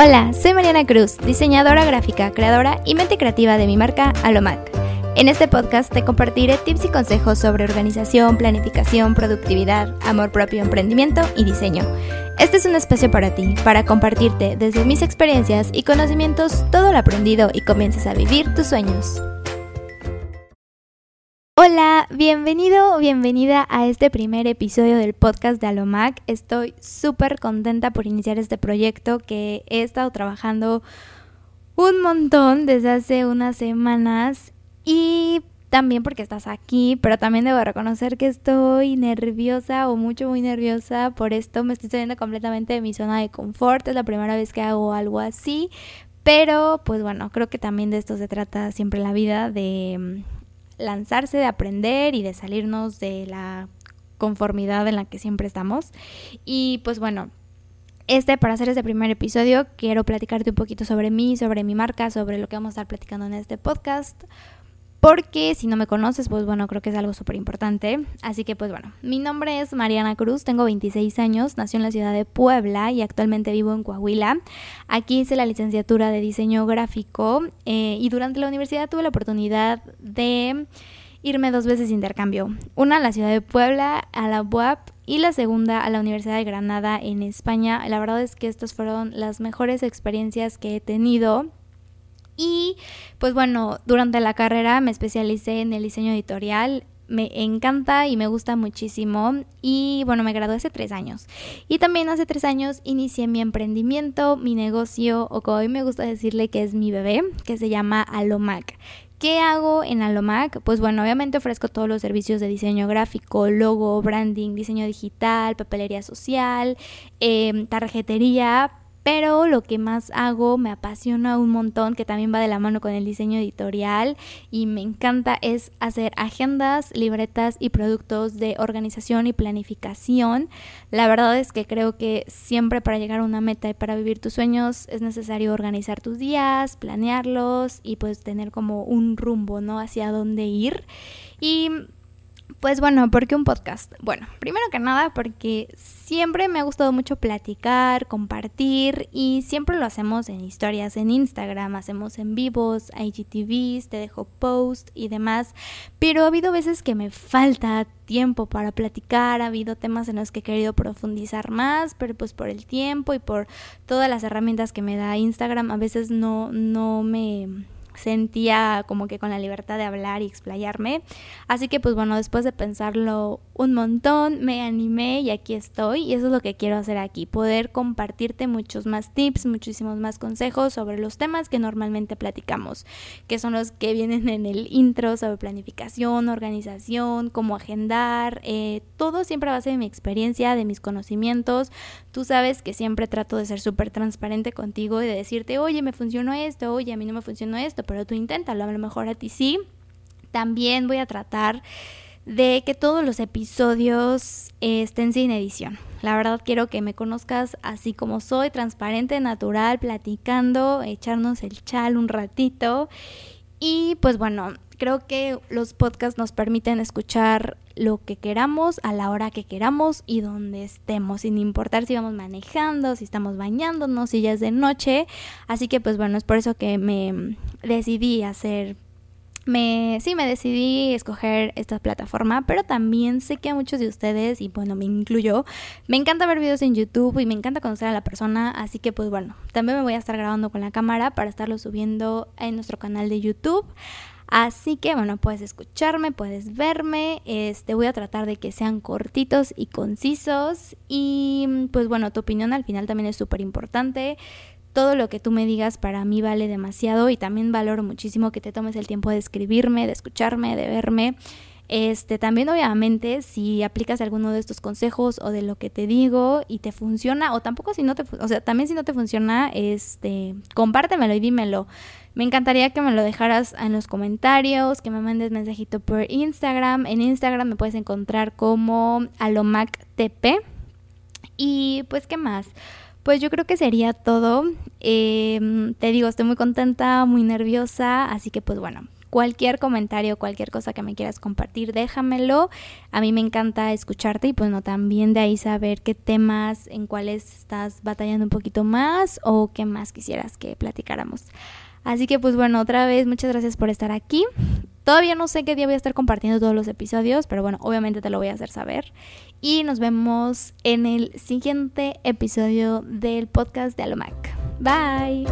Hola, soy Mariana Cruz, diseñadora gráfica, creadora y mente creativa de mi marca Alomac. En este podcast te compartiré tips y consejos sobre organización, planificación, productividad, amor propio, emprendimiento y diseño. Este es un espacio para ti, para compartirte desde mis experiencias y conocimientos todo lo aprendido y comiences a vivir tus sueños. Hola, bienvenido o bienvenida a este primer episodio del podcast de Alomac. Estoy súper contenta por iniciar este proyecto que he estado trabajando un montón desde hace unas semanas y también porque estás aquí, pero también debo reconocer que estoy nerviosa o mucho muy nerviosa por esto. Me estoy saliendo completamente de mi zona de confort. Es la primera vez que hago algo así. Pero pues bueno, creo que también de esto se trata siempre la vida, de lanzarse, de aprender y de salirnos de la conformidad en la que siempre estamos. Y pues bueno, este, para hacer este primer episodio, quiero platicarte un poquito sobre mí, sobre mi marca, sobre lo que vamos a estar platicando en este podcast. Porque si no me conoces, pues bueno, creo que es algo súper importante. Así que pues bueno, mi nombre es Mariana Cruz, tengo 26 años, nací en la ciudad de Puebla y actualmente vivo en Coahuila. Aquí hice la licenciatura de diseño gráfico eh, y durante la universidad tuve la oportunidad de irme dos veces de intercambio. Una a la ciudad de Puebla, a la UAP y la segunda a la Universidad de Granada en España. La verdad es que estas fueron las mejores experiencias que he tenido y pues bueno, durante la carrera me especialicé en el diseño editorial. Me encanta y me gusta muchísimo. Y bueno, me gradué hace tres años. Y también hace tres años inicié mi emprendimiento, mi negocio, o como hoy me gusta decirle que es mi bebé, que se llama Alomac. ¿Qué hago en Alomac? Pues bueno, obviamente ofrezco todos los servicios de diseño gráfico, logo, branding, diseño digital, papelería social, eh, tarjetería, pero lo que más hago me apasiona un montón, que también va de la mano con el diseño editorial y me encanta es hacer agendas, libretas y productos de organización y planificación. La verdad es que creo que siempre para llegar a una meta y para vivir tus sueños es necesario organizar tus días, planearlos y pues tener como un rumbo, ¿no? Hacia dónde ir. Y pues bueno, ¿por qué un podcast? Bueno, primero que nada porque siempre me ha gustado mucho platicar, compartir y siempre lo hacemos en historias en Instagram, hacemos en vivos, IGTVs, te dejo post y demás, pero ha habido veces que me falta tiempo para platicar, ha habido temas en los que he querido profundizar más, pero pues por el tiempo y por todas las herramientas que me da Instagram a veces no, no me sentía como que con la libertad de hablar y explayarme. Así que pues bueno, después de pensarlo un montón, me animé y aquí estoy y eso es lo que quiero hacer aquí, poder compartirte muchos más tips, muchísimos más consejos sobre los temas que normalmente platicamos, que son los que vienen en el intro sobre planificación, organización, cómo agendar, eh, todo siempre a base de mi experiencia, de mis conocimientos. Tú sabes que siempre trato de ser súper transparente contigo y de decirte, oye, me funcionó esto, oye, a mí no me funcionó esto, pero tú inténtalo, a lo mejor a ti sí. También voy a tratar de que todos los episodios estén sin edición. La verdad quiero que me conozcas así como soy, transparente, natural, platicando, echarnos el chal un ratito. Y pues bueno, creo que los podcasts nos permiten escuchar lo que queramos a la hora que queramos y donde estemos, sin importar si vamos manejando, si estamos bañándonos, si ya es de noche. Así que pues bueno, es por eso que me decidí hacer me, sí, me decidí escoger esta plataforma, pero también sé que a muchos de ustedes, y bueno, me incluyo, me encanta ver videos en YouTube y me encanta conocer a la persona, así que pues bueno, también me voy a estar grabando con la cámara para estarlo subiendo en nuestro canal de YouTube. Así que bueno, puedes escucharme, puedes verme, este voy a tratar de que sean cortitos y concisos y pues bueno, tu opinión al final también es súper importante todo lo que tú me digas para mí vale demasiado y también valoro muchísimo que te tomes el tiempo de escribirme, de escucharme, de verme. Este, también obviamente si aplicas alguno de estos consejos o de lo que te digo y te funciona o tampoco si no te, o sea, también si no te funciona, este, compártemelo y dímelo. Me encantaría que me lo dejaras en los comentarios, que me mandes mensajito por Instagram. En Instagram me puedes encontrar como alomactp. Y pues, ¿qué más? Pues yo creo que sería todo. Em, te digo, estoy muy contenta, muy nerviosa, así que pues bueno, cualquier comentario, cualquier cosa que me quieras compartir, déjamelo. A mí me encanta escucharte y pues no también de ahí saber qué temas en cuáles estás batallando un poquito más o qué más quisieras que platicáramos. Así que pues bueno, otra vez muchas gracias por estar aquí. Todavía no sé qué día voy a estar compartiendo todos los episodios, pero bueno, obviamente te lo voy a hacer saber. Y nos vemos en el siguiente episodio del podcast de Alomac. Bye.